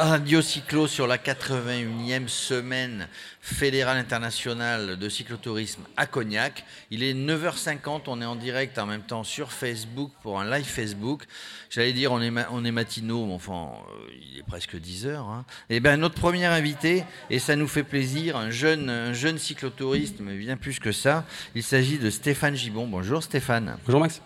Radio Cyclo sur la 81e semaine fédérale internationale de cyclotourisme à Cognac. Il est 9h50, on est en direct en même temps sur Facebook pour un live Facebook. J'allais dire on est, on matinaux, mais enfin euh, il est presque 10h. Hein. Et bien notre premier invité, et ça nous fait plaisir, un jeune cyclotouriste, mais bien plus que ça, il s'agit de Stéphane Gibon. Bonjour Stéphane. Bonjour Max.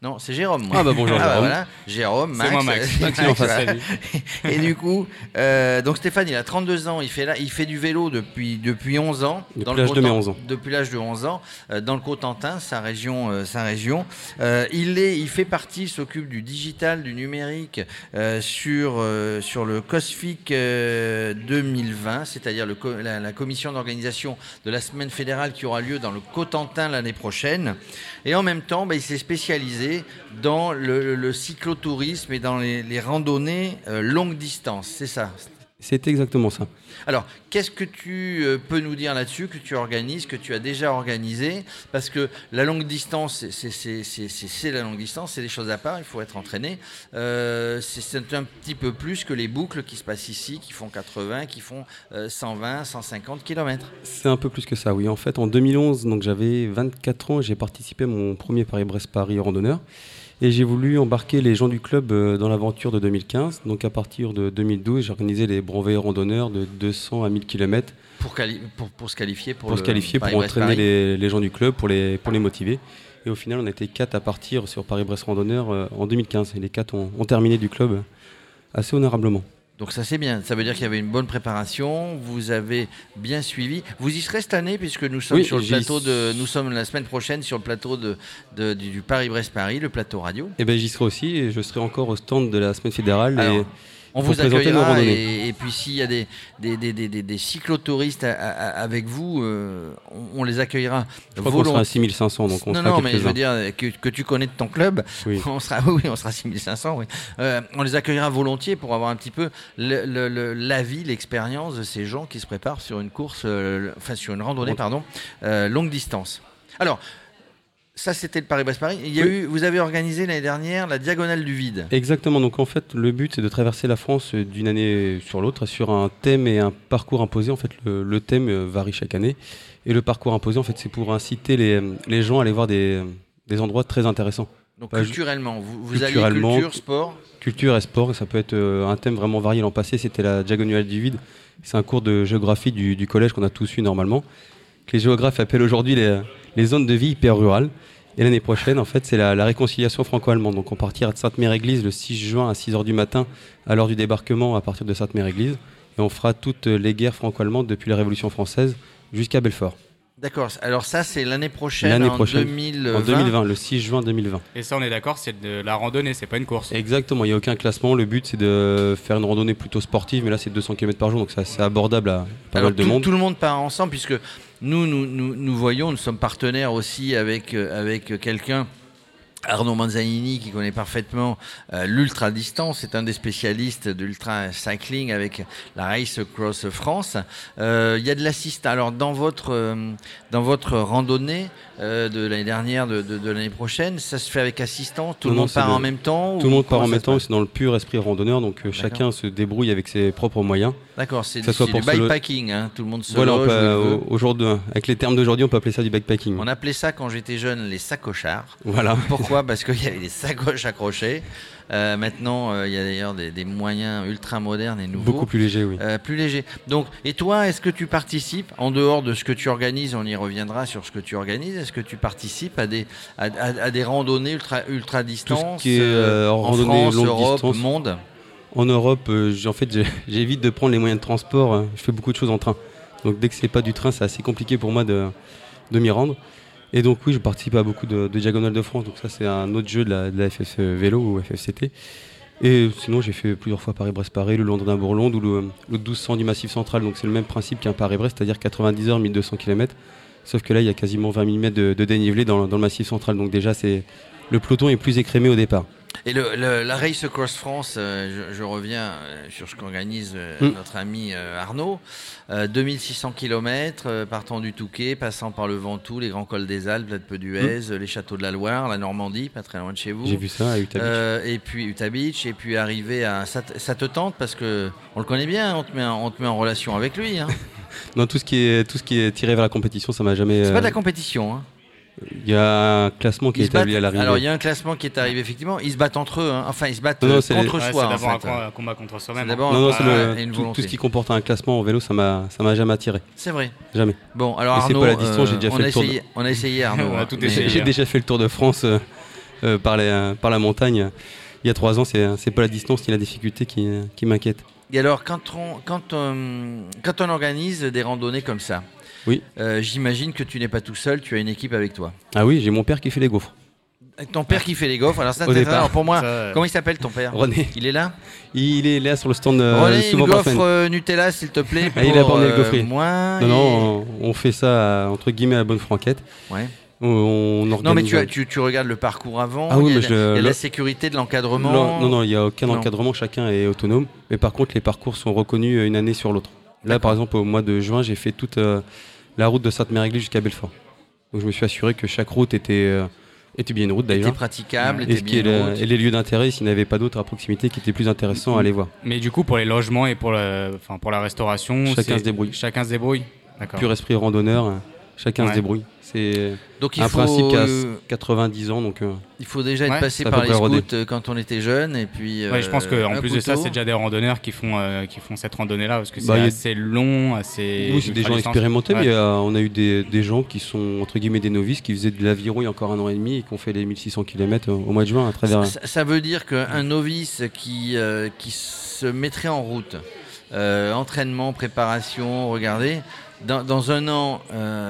Non, c'est Jérôme. Ah bah bonjour Ah bah Jérôme. voilà, Jérôme, Max. C'est moi Max. Max, Max, en face, voilà. salut. Et du coup, euh, donc Stéphane, il a 32 ans, il fait, là, il fait du vélo depuis, depuis 11 ans. Depuis l'âge de mes Cotentin- 11 ans. Depuis l'âge de 11 ans, euh, dans le Cotentin, sa région. euh, sa région. Euh, il, est, il fait partie, il s'occupe du digital, du numérique sur, sur le COSFIC euh, 2020, c'est-à-dire la commission d'organisation de la semaine fédérale qui aura lieu dans le Cotentin l'année prochaine. Et en même temps, bah, il s'est spécialisé dans le, le cyclotourisme et dans les, randonnées euh, longue distance. C'est ça. C'est exactement ça. Alors, qu'est-ce que tu euh, peux nous dire là-dessus, que tu organises, que tu as déjà organisé? Parce que la longue distance, c'est- la longue distance, c'est des choses à part, il faut être entraîné. Euh, c'est un petit peu plus que les boucles qui se passent ici, qui font 80, qui font euh, 120, 150 km. C'est un peu plus que ça, oui. En fait, en 2011, donc j'avais 24 ans, j'ai participé à mon premier Paris-Brest-Paris randonneur. Et j'ai voulu embarquer les gens du club euh, dans l'aventure de 2015. Donc à partir de 2012, j'ai organisé les brevets randonneurs de 200 à 1000 km Pour, pour, pour se qualifier pour, pour le se qualifier, pour Paris-Brest entraîner les, les gens du club, pour les, pour les motiver. Et au final, on était quatre à partir sur Paris-Brest randonneur euh, en 2015. Et les quatre ont, ont terminé du club assez honorablement. Donc ça c'est bien, ça veut dire qu'il y avait une bonne préparation, vous avez bien suivi. Vous y serez cette année puisque nous sommes Oui, sur le plateau de, nous sommes la semaine prochaine sur le plateau de, de- du, Paris-Brest-Paris, le plateau radio. Et ben j'y serai aussi et je serai encore au stand de la semaine fédérale. Alors, et On vous accueillera et, et puis s'il y a des, des, des, des, des- des cyclotouristes à- à- avec vous, euh, on, on les accueillera Je crois qu'on sera à volontiers. 6500, donc on non, sera non, mais je veux dire que, que tu connais de ton club, Oui. on sera, oui, on sera 6500, oui. Euh, on les accueillera volontiers pour avoir un petit peu le- le- le- l'avis, l'expérience de ces gens qui se préparent sur une course, euh, enfin sur une randonnée, pardon, longue distance. Alors, ça c'était le Paris-Brest-Paris. Il y a Oui. eu, vous avez organisé l'année dernière la diagonale du vide. Exactement, donc en fait le but c'est de traverser la France euh, d'une année sur l'autre sur un thème et un parcours imposé. En fait le, le thème euh, varie chaque année et le parcours imposé en fait c'est pour inciter les, les gens à aller voir des, des endroits très intéressants. Donc culturellement, vous, vous culture, sport. Culture et sport, ça peut être euh, un thème vraiment varié. L'an passé c'était la diagonale du vide. C'est un cours de géographie du, du collège qu'on a tous eu normalement. Que les géographes appellent aujourd'hui les, les zones de vie hyper rurales. Et l'année prochaine, en fait, c'est la, la réconciliation franco-allemande. Donc, on partira de Sainte-Mère-Église le 6 juin à 6h du matin, à l'heure du débarquement à partir de Sainte-Mère-Église. Et on fera toutes les guerres franco-allemandes depuis la Révolution française jusqu'à Belfort. D'accord. Alors ça c'est l'année prochaine, L'année en prochaine. 2020. En 2020, le 6 juin 2020. Et ça, on est d'accord, c'est de la randonnée, c'est pas une course. Exactement, il n'y a aucun classement. Le but, c'est de faire une randonnée plutôt sportive, mais là, c'est 200 km par jour, donc c'est assez abordable à pas Alors mal de tout, monde. tout le monde part ensemble puisque nous, nous, nous, nous voyons, nous sommes partenaires aussi avec, euh, avec quelqu'un. Arnaud Manzanini qui connaît parfaitement euh, l'ultra distance, c'est un des spécialistes de l'ultra cycling avec la Race Cross France. Euh, Il y a de l'assistance. Alors dans votre euh, dans votre randonnée de l'année dernière, de, de, de l'année prochaine, ça se fait avec assistance? Tout Non, le monde part le- en même temps. Tout ou le monde part en même temps, c'est dans le pur esprit randonneur, donc chacun se débrouille avec ses propres moyens. D'accord, c'est du lo- bikepacking. Hein. Tout le monde se Voilà, loge peut, euh, aujourd'hui, avec les termes d'aujourd'hui, on peut appeler ça du bikepacking. On appelait ça quand j'étais jeune les sacochards. Voilà. Pourquoi? Parce qu'il y avait des sacoches accrochées. Euh, maintenant, euh, il y a d'ailleurs des, des moyens ultra modernes et nouveaux. Beaucoup plus léger, oui. Euh, plus léger. Donc, et toi, est-ce que tu participes, en dehors de ce que tu organises, on y reviendra sur ce que tu organises, est-ce que tu participes à des, à, à- à des randonnées ultra, ultra distance qui est, en randonnée France, Europe, distance. monde? En Europe, euh, j'évite de prendre les moyens de transport. euh, Je fais beaucoup de choses en train. Donc, dès que c'est pas du train, c'est assez compliqué pour moi de, m'y rendre. Et donc, oui, je participe à beaucoup de, de diagonales de France. Donc, ça, c'est un autre jeu de la, de FF Vélo ou FFCT. Et sinon, j'ai fait plusieurs fois Paris-Brest-Paris, le Londres-Bourlonde ou le, le 1200 du Massif Central. Donc, c'est le même principe qu'un Paris-Brest, c'est-à-dire 90 heures, 1200 km. Sauf que là, il y a quasiment 20 000 mètres de, de dénivelé dans, dans le Massif Central. Donc, déjà, c'est le peloton est plus écrémé au départ. Et le, le- la Race Across France, euh, je, je reviens euh, sur ce qu'organise euh, Mm. notre ami euh, Arnaud. Euh, 2600 km partant du Touquet, passant par le Ventoux, les grands cols des Alpes, la de Peduez, les châteaux de la Loire, la Normandie, pas très loin de chez vous. J'ai vu ça à Utah Beach. Et puis Utah Beach, et puis arriver à. Ça, te- ça te tente parce que on le connaît bien, on te met, en- on te met en relation avec lui. Hein. Non, tout ce qui est tout ce qui est tiré vers la compétition, ça m'a jamais. C'est pas de la compétition. Hein. Il y a un classement qui Ils est se battent- établi à l'arrivée. alors il y a un classement qui est arrivé effectivement. Ils se battent entre eux. hein. Enfin, ils se battent Non, non, euh, c'est contre Ouais, soi. c'est d'abord un combat- contre soi-même. d'abord Non, non, le- tout, ce qui comporte un classement en vélo, ça m'a ça m'a jamais attiré. C'est vrai. Jamais. Bon, alors Et c'est Arnaud, pas la distance, j'ai déjà on, fait a le tour de- essayé, on a essayé Arnaud. On a hein, tout mais- essayé. J'ai déjà fait le Tour de France euh, euh, par, les- par la montagne. euh, Il y a trois ans, c'est c'est pas la distance ni la difficulté qui, euh, qui m'inquiète. Et alors, quand on, quand, on, quand on organise des randonnées comme ça, Oui. euh, j'imagine que tu n'es pas tout seul, tu as une équipe avec toi. Ah oui, j'ai mon père qui fait les gaufres. Ton père qui fait les gaufres, alors ça, Au c'est départ. alors pour moi, Ça, comment il s'appelle ton père? René, Il est là? Il est là sur le stand euh, René, une souvent par gaufre semaine. euh, Nutella, s'il te plaît. Ah, il pour, a le euh, gaufrier. moi Non, et- non, on, on fait ça entre guillemets à la bonne franquette. Ouais. On, on Non, mais organise tu, un- as- tu, tu regardes le parcours avant. Ah oui, il y a, mais je la- le- il y a le- la sécurité de l'encadrement. Non, non, non, il n'y a aucun Non. encadrement, chacun est autonome. Mais par contre, les parcours sont reconnus euh, une année sur l'autre. Là, par exemple, au mois de juin, j'ai fait toute euh, la route de Sainte-Mère-Église jusqu'à Belfort. Donc je me suis assuré que chaque route était, euh, était bien une route Était d'ailleurs. praticable, Et, était bien le- et les lieux d'intérêt, s'il n'y avait pas d'autres à proximité qui étaient plus intéressants à aller voir. Mais du coup, pour les logements et pour, le, enfin, pour la restauration, Chacun se débrouille. Chacun se débrouille. Pur esprit randonneur, euh, chacun Ouais. se débrouille. C'est Donc il un faut, principe qui a euh, 90 ans, donc euh, il faut déjà être Ouais, passé par les rodé. scouts euh, quand on était jeune. Et puis, Ouais, je pense qu'en plus de ça, c'est déjà des randonneurs qui font, euh, qui font cette randonnée-là parce que c'est Bah, assez long, assez. oui, c'est des gens expérimentés, Ouais. mais euh, on a eu des, des gens qui sont entre guillemets des novices, qui faisaient de l'aviron il y a encore un an et demi et qui ont fait les 1600 km au mois de juin à travers. Ça, ça veut dire qu'un novice qui, euh, qui se mettrait en route, euh, entraînement, préparation, regardez, dans, un an,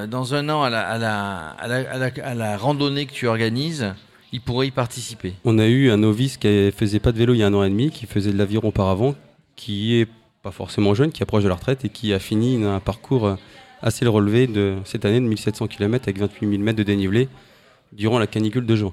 dans un an à la, randonnée que tu organises, il pourrait y participer. On a eu un novice qui faisait pas de vélo il y a un an et demi, qui faisait de l'aviron auparavant, qui est pas forcément jeune, qui approche de la retraite et qui a fini un parcours assez relevé de cette année de 1700 km avec 28 000 mètres de dénivelé durant la canicule de juin.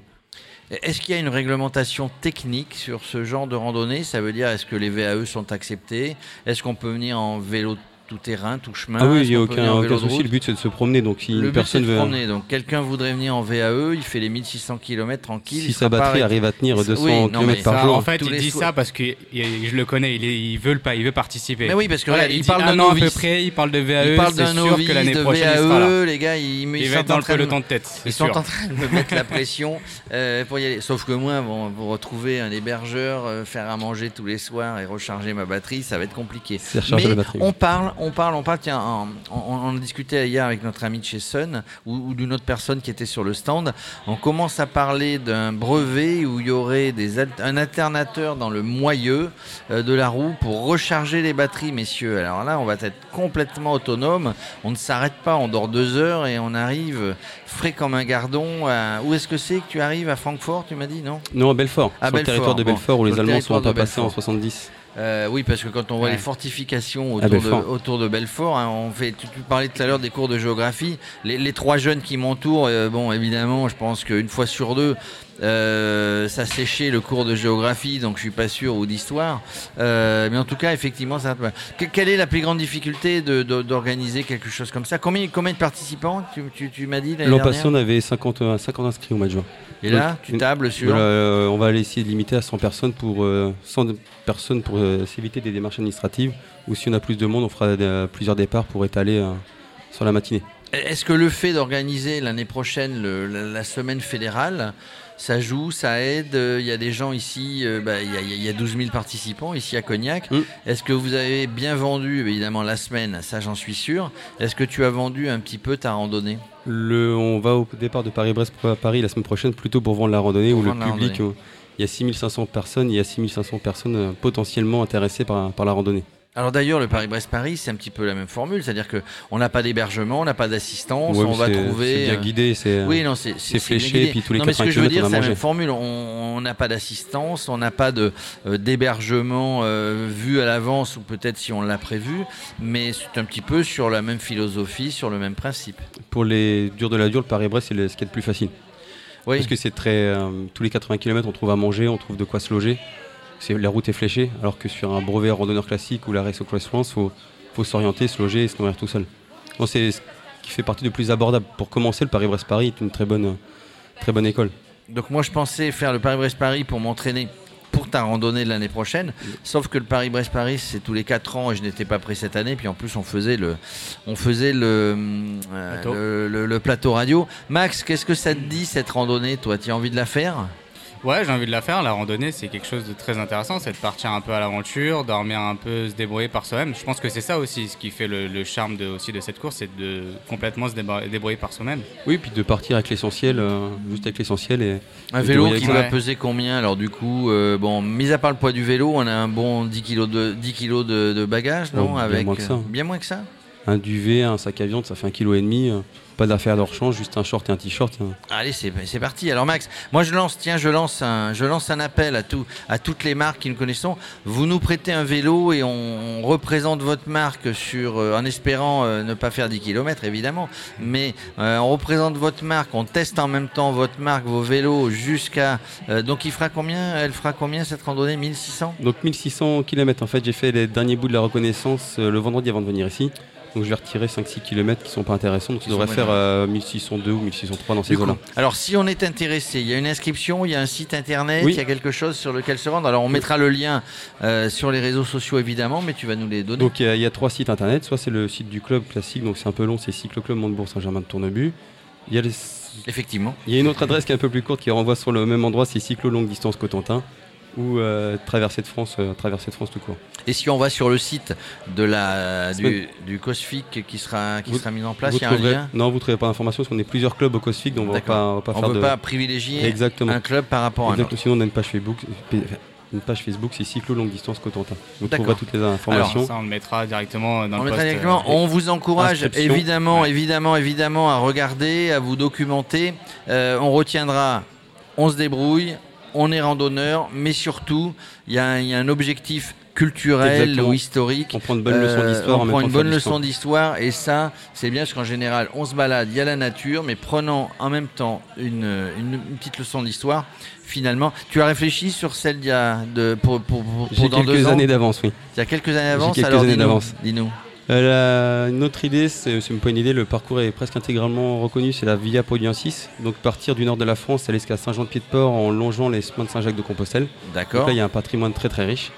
Est-ce qu'il y a une réglementation technique sur ce genre de randonnée? Ça veut dire, est-ce que les VAE sont acceptés Est-ce qu'on peut venir en vélo tout terrain, tout chemin Ah oui, il n'y a aucun, aucun souci. Le but c'est de se promener. Donc si Le une but, c'est personne veut, promener. Donc, quelqu'un voudrait venir en VAE, il fait les 1600 km tranquille. il si sa batterie arrive à tenir Oui, 200 non, mais km par Ça, jour, en fait, il dit ça parce que il- je le connais, il, est- il veut le pas, il veut participer. Mais oui, parce que Voilà, il parle d'un un an à peu près, il parle de VAE, il parle d'un sûr novice que l'année de prochaine il sera là. VAE, les gars, ils, ils Il sont va être en dans le train de- peloton de tête, Ils sont en train de me mettre la pression euh, pour y aller. Sauf que moi, pour retrouver un hébergeur, euh, faire à manger tous les soirs et recharger ma batterie, ça va être compliqué. c'est recharger Mais la batterie. on parle, on parle, on parle. Tiens, on, on- on discutait hier avec notre ami de chez Sun ou, ou d'une autre personne qui était sur le stand. On commence à parler d'un brevet où il y aurait des un alternateur dans le moyeu euh, de la roue pour recharger les batteries, messieurs. Alors là, on va être complètement autonome. On ne s'arrête pas, on dort deux heures et on arrive frais comme un gardon. à- Où est-ce que c'est que tu arrives? À Francfort Tu m'as dit non? Non, à Belfort, À sur le territoire de bon. Belfort où les le Allemands sont pas de passés en Belfort. 70. Euh, oui, parce que quand on voit Ouais. les fortifications À autour de, Belfort. autour de Belfort, hein, on fait, tu, tu parlais tout à l'heure des cours de géographie. Les, les trois jeunes qui m'entourent, euh, bon, évidemment, je pense qu'une fois sur deux, euh, ça séchait le cours de géographie, donc je suis pas sûr, ou d'histoire. Euh, mais en tout cas, effectivement, ça. Que- Quelle est la plus grande difficulté de- de- d'organiser quelque chose comme ça? Combien, combien de participants Tu, tu- tu m'as dit L'an passé, on avait 50, euh, 50 inscrits au mois de juin. Et là, tu tables sur. Voilà, euh, on va aller essayer de limiter à 100 personnes pour, euh, 100 personnes pour euh, s'éviter des démarches administratives. Ou si on a plus de monde, on fera euh, plusieurs départs pour étaler euh, sur la matinée. Est-ce que le fait d'organiser l'année prochaine le- la, la semaine fédérale, ça joue, ça aide euh, Il y a des gens ici, euh, bah, il y, a- il y a 12 000 participants ici à Cognac. Mm. Est-ce que vous avez bien vendu, évidemment, la semaine Ça, j'en suis sûr. Est-ce que tu as vendu un petit peu ta randonnée? Le, on va au départ de Paris-Brest pour Paris la semaine prochaine plutôt pour vendre la randonnée où le public, euh, il y a 6500 personnes, il y a 6500 personnes potentiellement intéressées par, par la randonnée. Alors d'ailleurs, le Paris-Brest-Paris, c'est un petit peu la même formule, c'est-à-dire que on n'a pas d'hébergement, on n'a pas d'assistance, Ouais, on va trouver. C'est bien euh, guidé, c'est Oui, non, c'est fléché, puis tous les non, mais ce que 80 je veux dire, c'est la même formule. On n'a pas d'assistance, on n'a pas de euh, d'hébergement euh, vu à l'avance ou peut-être si on l'a prévu, mais c'est un petit peu sur la même philosophie, sur le même principe. Pour les durs de la dure, le Paris-Brest, c'est ce qui est le plus facile. Oui. Parce que c'est très. euh, tous les 80 km, on trouve à manger, on trouve de quoi se loger. C'est, la route est fléchée, alors que sur un brevet randonneur classique ou la Race Cross France, il faut, faut s'orienter, se loger et se nourrir tout seul. Donc c'est ce qui fait partie de plus abordable. Pour commencer, le Paris-Brest-Paris est une très bonne, très bonne école. Donc moi je pensais faire le Paris-Brest-Paris pour m'entraîner pour ta randonnée de l'année prochaine. Sauf que le Paris-Brest-Paris c'est tous les 4 ans et je n'étais pas pris cette année. Puis en plus on faisait le, on faisait le, euh, Plateau. le, le- le plateau radio. Max, qu'est-ce que ça te dit cette randonnée? Toi, tu as envie de la faire? Ouais, j'ai envie de la faire. La randonnée, c'est quelque chose de très intéressant. C'est de partir un peu à l'aventure, dormir un peu, se débrouiller par soi-même. Je pense que c'est ça aussi ce qui fait le, le charme de, aussi de cette course, c'est de complètement se débrouiller par soi-même. Oui, puis de partir avec l'essentiel, euh, juste avec l'essentiel. Et, Un Et vélo qui va peser combien? Alors du coup, euh, bon, mis à part le poids du vélo, on a un bon 10 kg de 10 kilos de, de bagages, non? Oh, bien Avec moins que ça. euh, bien moins que ça? Un duvet, un sac à viande, ça fait un kilo et demi. euh, pas d'affaires de rechange, juste un short et un t-shirt. euh. Allez, c'est c'est parti. Alors Max, moi je lance, tiens, je lance un, je lance un appel à tout, à toutes les marques qui nous connaissons. Vous nous prêtez un vélo et on, représente votre marque sur, euh, en espérant euh, ne pas faire 10 km évidemment, mais euh, on représente votre marque, on teste en même temps votre marque, vos vélos jusqu'à. donc il fera combien Elle fera combien cette randonnée? 1600 Donc 1600 km en fait, j'ai fait les derniers bouts de la reconnaissance le vendredi avant de venir ici. Donc je vais retirer 5-6 km qui sont pas intéressants. Donc devrait sont faire moyens. euh, 1602 ou 1603 dans ces eaux-là. alors si on est intéressé, il y a une inscription, il y a un site internet, Oui. il y a quelque chose sur lequel se rendre. Alors on mettra le lien euh, sur les réseaux sociaux évidemment, mais tu vas nous les donner. Donc il y a- il y, a trois sites internet. Soit c'est le site du club classique, donc c'est un peu long, c'est Cycloclub Montebourg Saint-Germain de Tournebut. Il y, a les- Effectivement. il y a une autre adresse qui est un peu plus courte qui renvoie sur le même endroit, c'est Cyclo Longue Distance Cotentin ou euh, Traversée de France, euh, Traversée de France tout court. Et si on va sur le site de la, du, du COSFIC qui sera, qui Vous- sera mis en place, Vous il y a un trouverez- lien? Non, vous ne trouverez pas d'informations parce qu'on est plusieurs clubs au COSFIC, donc on va D'accord. pas, on va pas On faire ne veut de... pas privilégier Exactement. un club par rapport à un Exactement. autre. Sinon, on a une page Facebook, une page Facebook, c'est Cyclo Longue Distance Cotentin. Vous trouverez toutes les informations. Alors ça, on le mettra directement dans On, le mettra post, directement. euh, on vous encourage évidemment, Ouais. évidemment, évidemment à regarder, à vous documenter. Euh, on retiendra, on se débrouille, on est randonneur, mais surtout, il y, a un- il y a un objectif culturel Exactement. ou historique. On prend une bonne leçon Euh, d'histoire. on prend une bonne leçon d'histoire et ça, c'est bien parce qu'en général, on se balade, il y a la nature, mais prenant en même temps une, une- une petite leçon d'histoire. Finalement, tu as réfléchi sur celle d'il y a de, pour, pour, pour- dans deux quelques ans années d'avance, oui. Il y a quelques années d'avance. quelques alors années dis-nous, d'avance. Dis-nous. Euh, la- une autre idée, c'est pas une idée, le parcours est presque intégralement reconnu, c'est la Via Poliensis. Donc partir du nord de la France, aller jusqu'à Saint-Jean-de-Pied-de-Port en longeant les chemins de Saint-Jacques-de-Compostelle. Donc D'accord. là, il y a un patrimoine très très riche.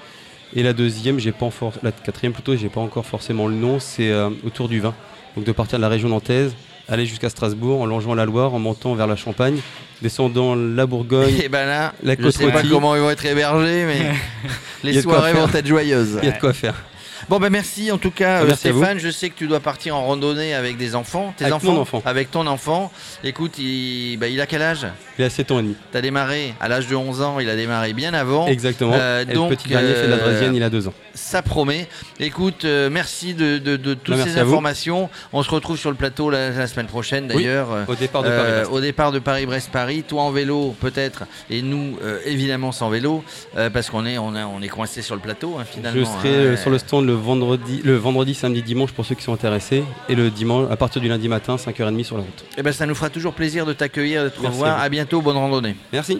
Et la deuxième, j'ai pas en for- la quatrième plutôt, j'ai pas encore forcément le nom, c'est euh, autour du vin. Donc de partir de la région nantaise, aller jusqu'à Strasbourg en longeant la Loire, en montant vers la Champagne, descendant la Bourgogne. Et ben là, La je sais pas comment ils vont être hébergés, mais les de soirées vont être joyeuses. Il y a de quoi faire. Bon ben merci en tout cas Ah, euh, merci. Stéphane, je sais que tu dois partir en randonnée avec des enfants, tes Avec enfants, mon enfant. avec ton enfant. Écoute, il, bah, il a quel âge? Il a 7 ans et demi. T'as démarré à l'âge de 11 ans, il a démarré bien avant. Exactement. Euh, et donc, le petit dernier fait de la euh, il a 2 ans. Ça promet. Écoute, euh, merci de, de- de toutes Bah, ces informations. On se retrouve sur le plateau la, la semaine prochaine d'ailleurs. euh, Au départ de Euh, Paris. au départ de Paris-Brest-Paris, toi en vélo peut-être, et nous euh, évidemment sans vélo, euh, parce qu'on est, on a- on est coincé sur le plateau hein, finalement. Je serai hein. euh, sur le stand le vendredi, le vendredi, samedi, dimanche pour ceux qui sont intéressés. Et le dimanche, à partir du lundi matin, 5h30 sur la route. Eh ben, ça nous fera toujours plaisir de t'accueillir, de te revoir. À bientôt, bonne randonnée. Merci.